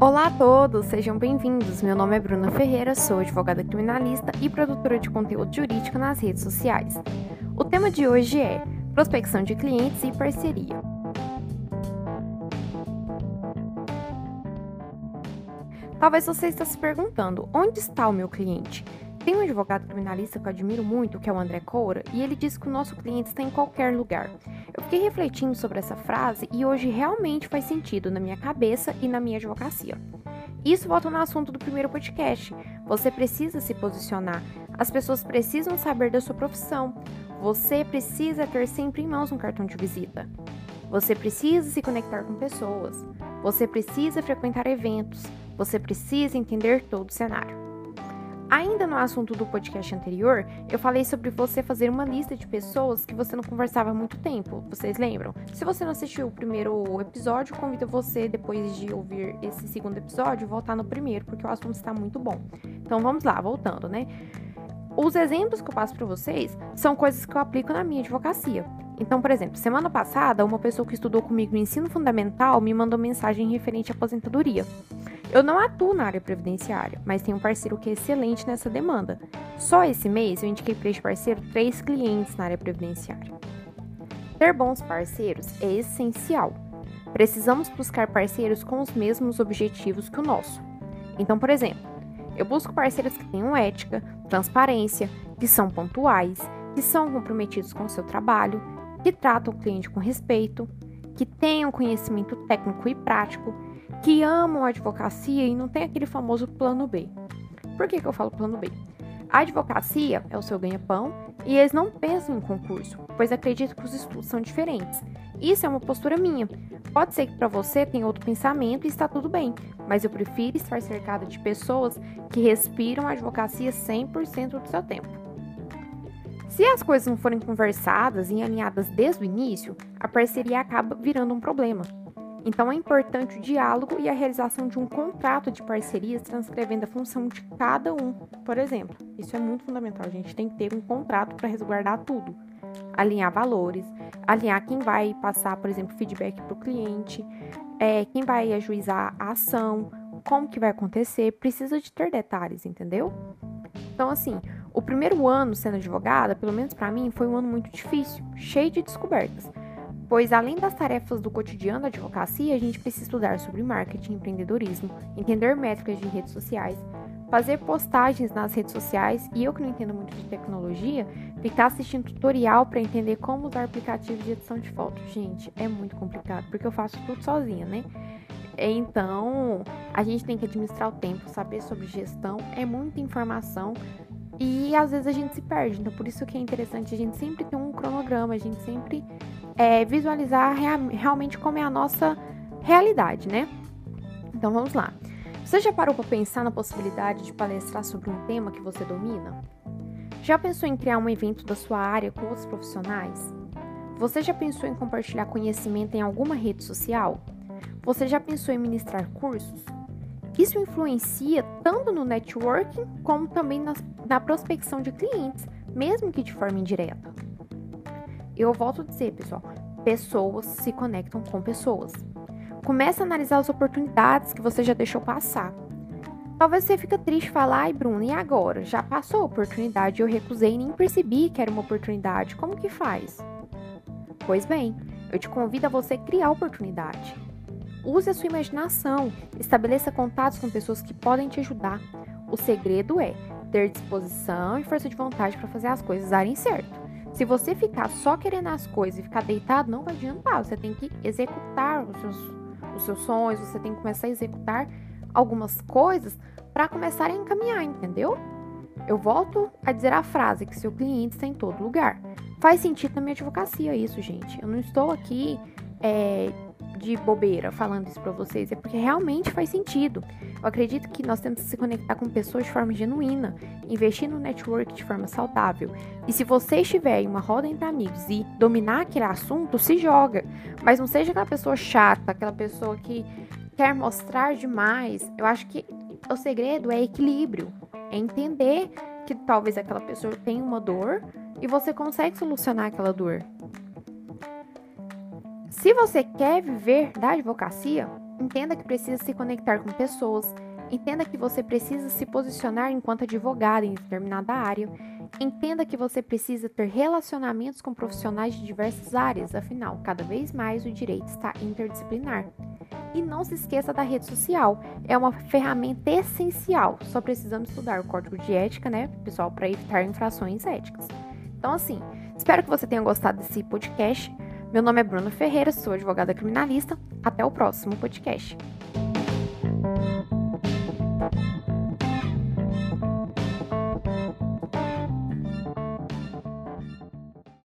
Olá a todos, sejam bem-vindos. Meu nome é Bruna Ferreira, sou advogada criminalista e produtora de conteúdo jurídico nas redes sociais. O tema de hoje é prospecção de clientes e parceria. Talvez você esteja se perguntando: onde está o meu cliente? Tem um advogado criminalista que eu admiro muito, que é o André Coura, e ele diz que o nosso cliente está em qualquer lugar. Eu fiquei refletindo sobre essa frase e hoje realmente faz sentido na minha cabeça e na minha advocacia. Isso volta no assunto do primeiro podcast. Você precisa se posicionar. As pessoas precisam saber da sua profissão. Você precisa ter sempre em mãos um cartão de visita. Você precisa se conectar com pessoas. Você precisa frequentar eventos. Você precisa entender todo o cenário. Ainda no assunto do podcast anterior, eu falei sobre você fazer uma lista de pessoas que você não conversava há muito tempo. Vocês lembram? Se você não assistiu o primeiro episódio, convido você, depois de ouvir esse segundo episódio, voltar no primeiro, porque o assunto está muito bom. Então vamos lá, voltando, né? Os exemplos que eu passo para vocês são coisas que eu aplico na minha advocacia. Então, por exemplo, semana passada, uma pessoa que estudou comigo no ensino fundamental me mandou mensagem referente à aposentadoria. Eu não atuo na área previdenciária, mas tenho um parceiro que é excelente nessa demanda. Só esse mês eu indiquei para este parceiro três clientes na área previdenciária. Ter bons parceiros é essencial. Precisamos buscar parceiros com os mesmos objetivos que o nosso. Então, por exemplo, eu busco parceiros que tenham ética, transparência, que são pontuais, que são comprometidos com o seu trabalho, que tratam o cliente com respeito, que tenham conhecimento técnico e prático que amam a advocacia e não tem aquele famoso plano B. Por que, que eu falo plano B? A advocacia é o seu ganha-pão e eles não pensam em concurso, pois acreditam que os estudos são diferentes. Isso é uma postura minha. Pode ser que para você tenha outro pensamento e está tudo bem, mas eu prefiro estar cercada de pessoas que respiram a advocacia 100% do seu tempo. Se as coisas não forem conversadas e alinhadas desde o início, a parceria acaba virando um problema. Então é importante o diálogo e a realização de um contrato de parcerias transcrevendo a função de cada um. Por exemplo, isso é muito fundamental. A gente tem que ter um contrato para resguardar tudo. Alinhar valores, alinhar quem vai passar, por exemplo, feedback para o cliente, é, quem vai ajuizar a ação, como que vai acontecer. Precisa de ter detalhes, entendeu? Então, assim, o primeiro ano sendo advogada, pelo menos para mim, foi um ano muito difícil, cheio de descobertas pois além das tarefas do cotidiano da advocacia, a gente precisa estudar sobre marketing empreendedorismo, entender métricas de redes sociais, fazer postagens nas redes sociais e eu que não entendo muito de tecnologia, ficar assistindo tutorial para entender como usar aplicativos de edição de fotos. Gente, é muito complicado porque eu faço tudo sozinha, né? Então, a gente tem que administrar o tempo, saber sobre gestão, é muita informação e às vezes a gente se perde. Então, por isso que é interessante a gente sempre ter um cronograma, a gente sempre é, visualizar rea realmente como é a nossa realidade, né? Então vamos lá. Você já parou para pensar na possibilidade de palestrar sobre um tema que você domina? Já pensou em criar um evento da sua área com outros profissionais? Você já pensou em compartilhar conhecimento em alguma rede social? Você já pensou em ministrar cursos? Isso influencia tanto no networking como também na, na prospecção de clientes, mesmo que de forma indireta. Eu volto a dizer, pessoal, pessoas se conectam com pessoas. Comece a analisar as oportunidades que você já deixou passar. Talvez você fique triste falar, ai Bruno, e agora? Já passou a oportunidade, eu recusei e nem percebi que era uma oportunidade. Como que faz? Pois bem, eu te convido a você criar oportunidade. Use a sua imaginação, estabeleça contatos com pessoas que podem te ajudar. O segredo é ter disposição e força de vontade para fazer as coisas darem certo. Se você ficar só querendo as coisas e ficar deitado, não vai adiantar. Você tem que executar os seus, os seus sonhos, você tem que começar a executar algumas coisas para começar a encaminhar, entendeu? Eu volto a dizer a frase que seu cliente está em todo lugar. Faz sentido na minha advocacia isso, gente. Eu não estou aqui é, de bobeira falando isso para vocês, é porque realmente faz sentido. Eu acredito que nós temos que se conectar com pessoas de forma genuína, investir no network de forma saudável. E se você estiver em uma roda entre amigos e dominar aquele assunto, se joga. Mas não seja aquela pessoa chata, aquela pessoa que quer mostrar demais. Eu acho que o segredo é equilíbrio, é entender que talvez aquela pessoa tenha uma dor e você consegue solucionar aquela dor. Se você quer viver da advocacia, entenda que precisa se conectar com pessoas, entenda que você precisa se posicionar enquanto advogado em determinada área, entenda que você precisa ter relacionamentos com profissionais de diversas áreas, afinal, cada vez mais o direito está interdisciplinar. E não se esqueça da rede social, é uma ferramenta essencial. Só precisamos estudar o código de ética, né, pessoal, para evitar infrações éticas. Então, assim, espero que você tenha gostado desse podcast. Meu nome é Bruna Ferreira, sou advogada criminalista. Até o próximo podcast.